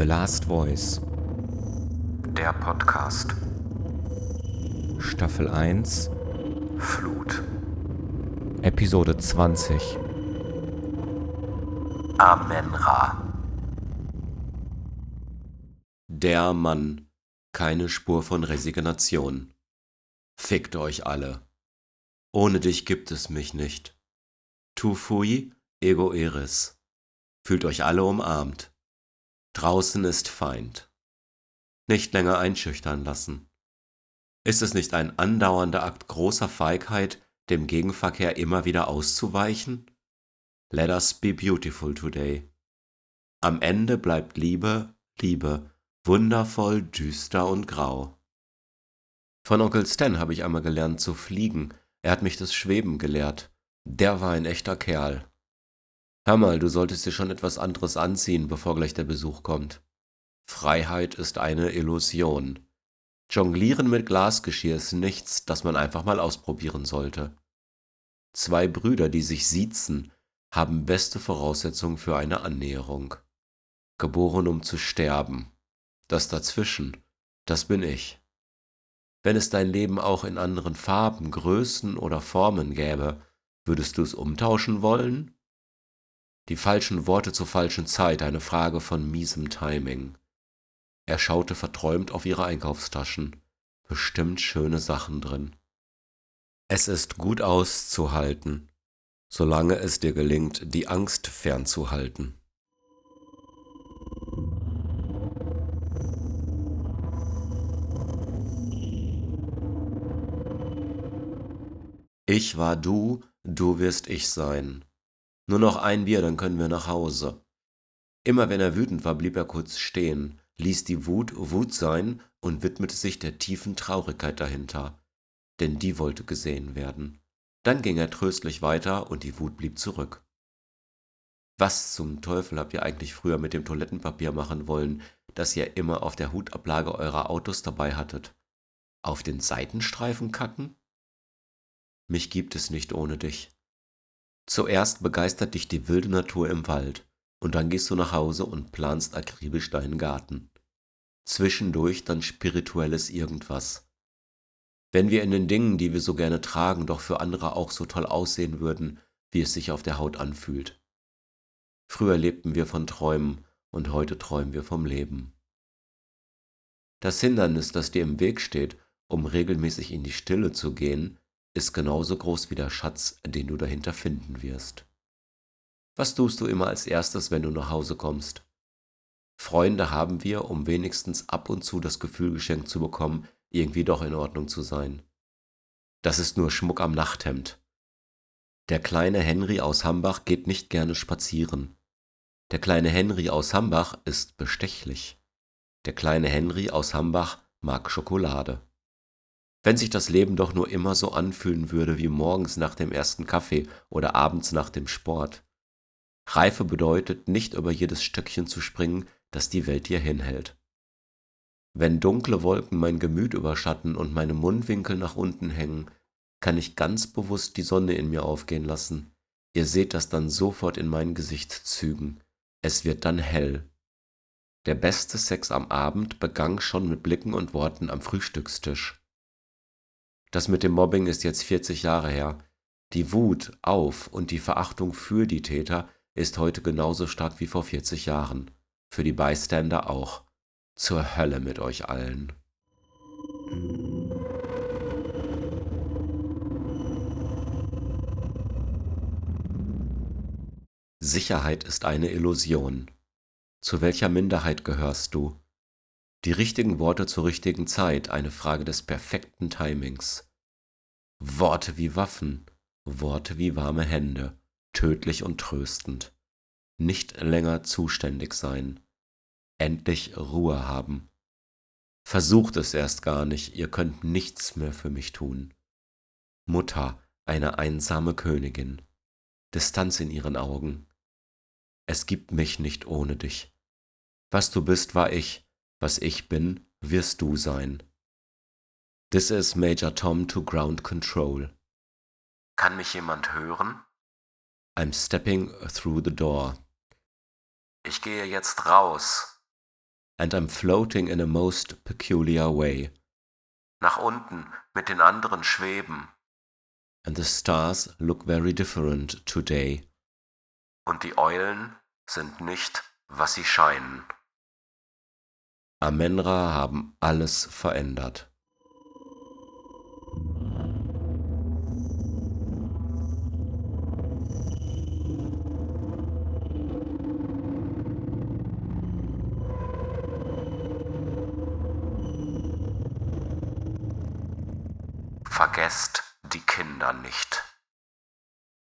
The Last Voice, Der Podcast Staffel 1, Flut. Episode 20. Amenra. Der Mann. Keine Spur von Resignation. Fickt euch alle. Ohne dich gibt es mich nicht. Tu fui, ego eris. Fühlt euch alle umarmt. Draußen ist Feind. Nicht länger einschüchtern lassen. Ist es nicht ein andauernder Akt großer Feigheit, dem Gegenverkehr immer wieder auszuweichen? Let us be beautiful today. Am Ende bleibt Liebe, Liebe, wundervoll, düster und grau. Von Onkel Stan habe ich einmal gelernt zu fliegen. Er hat mich das Schweben gelehrt. Der war ein echter Kerl. Hör mal, du solltest dir schon etwas anderes anziehen, bevor gleich der Besuch kommt. Freiheit ist eine Illusion. Jonglieren mit Glasgeschirr ist nichts, das man einfach mal ausprobieren sollte. Zwei Brüder, die sich siezen, haben beste Voraussetzungen für eine Annäherung. Geboren, um zu sterben. Das dazwischen, das bin ich. Wenn es dein Leben auch in anderen Farben, Größen oder Formen gäbe, würdest du es umtauschen wollen? Die falschen Worte zur falschen Zeit, eine Frage von miesem Timing. Er schaute verträumt auf ihre Einkaufstaschen. Bestimmt schöne Sachen drin. Es ist gut auszuhalten, solange es dir gelingt, die Angst fernzuhalten. Ich war du, du wirst ich sein. Nur noch ein Bier, dann können wir nach Hause. Immer wenn er wütend war, blieb er kurz stehen, ließ die Wut Wut sein und widmete sich der tiefen Traurigkeit dahinter, denn die wollte gesehen werden. Dann ging er tröstlich weiter und die Wut blieb zurück. Was zum Teufel habt ihr eigentlich früher mit dem Toilettenpapier machen wollen, das ihr immer auf der Hutablage eurer Autos dabei hattet? Auf den Seitenstreifen kacken? Mich gibt es nicht ohne dich. Zuerst begeistert dich die wilde Natur im Wald, und dann gehst du nach Hause und planst akribisch deinen Garten. Zwischendurch dann spirituelles irgendwas. Wenn wir in den Dingen, die wir so gerne tragen, doch für andere auch so toll aussehen würden, wie es sich auf der Haut anfühlt. Früher lebten wir von Träumen und heute träumen wir vom Leben. Das Hindernis, das dir im Weg steht, um regelmäßig in die Stille zu gehen, ist genauso groß wie der Schatz, den du dahinter finden wirst. Was tust du immer als erstes, wenn du nach Hause kommst? Freunde haben wir, um wenigstens ab und zu das Gefühl geschenkt zu bekommen, irgendwie doch in Ordnung zu sein. Das ist nur Schmuck am Nachthemd. Der kleine Henry aus Hambach geht nicht gerne spazieren. Der kleine Henry aus Hambach ist bestechlich. Der kleine Henry aus Hambach mag Schokolade. Wenn sich das Leben doch nur immer so anfühlen würde wie morgens nach dem ersten Kaffee oder abends nach dem Sport. Reife bedeutet, nicht über jedes Stöckchen zu springen, das die Welt dir hinhält. Wenn dunkle Wolken mein Gemüt überschatten und meine Mundwinkel nach unten hängen, kann ich ganz bewusst die Sonne in mir aufgehen lassen. Ihr seht das dann sofort in meinen Gesichtszügen. Es wird dann hell. Der beste Sex am Abend begann schon mit Blicken und Worten am Frühstückstisch. Das mit dem Mobbing ist jetzt 40 Jahre her. Die Wut auf und die Verachtung für die Täter ist heute genauso stark wie vor 40 Jahren. Für die Bystander auch. Zur Hölle mit euch allen. Sicherheit ist eine Illusion. Zu welcher Minderheit gehörst du? Die richtigen Worte zur richtigen Zeit, eine Frage des perfekten Timings. Worte wie Waffen, Worte wie warme Hände, tödlich und tröstend. Nicht länger zuständig sein. Endlich Ruhe haben. Versucht es erst gar nicht, ihr könnt nichts mehr für mich tun. Mutter, eine einsame Königin. Distanz in ihren Augen. Es gibt mich nicht ohne dich. Was du bist, war ich, was ich bin, wirst du sein. This is Major Tom to ground control. Kann mich jemand hören? I'm stepping through the door. Ich gehe jetzt raus. and I'm floating in a most peculiar way. Nach unten mit den anderen schweben And the stars look very different today. und die Eulen sind nicht, was sie scheinen. Amenra haben alles verändert. Vergesst die Kinder nicht.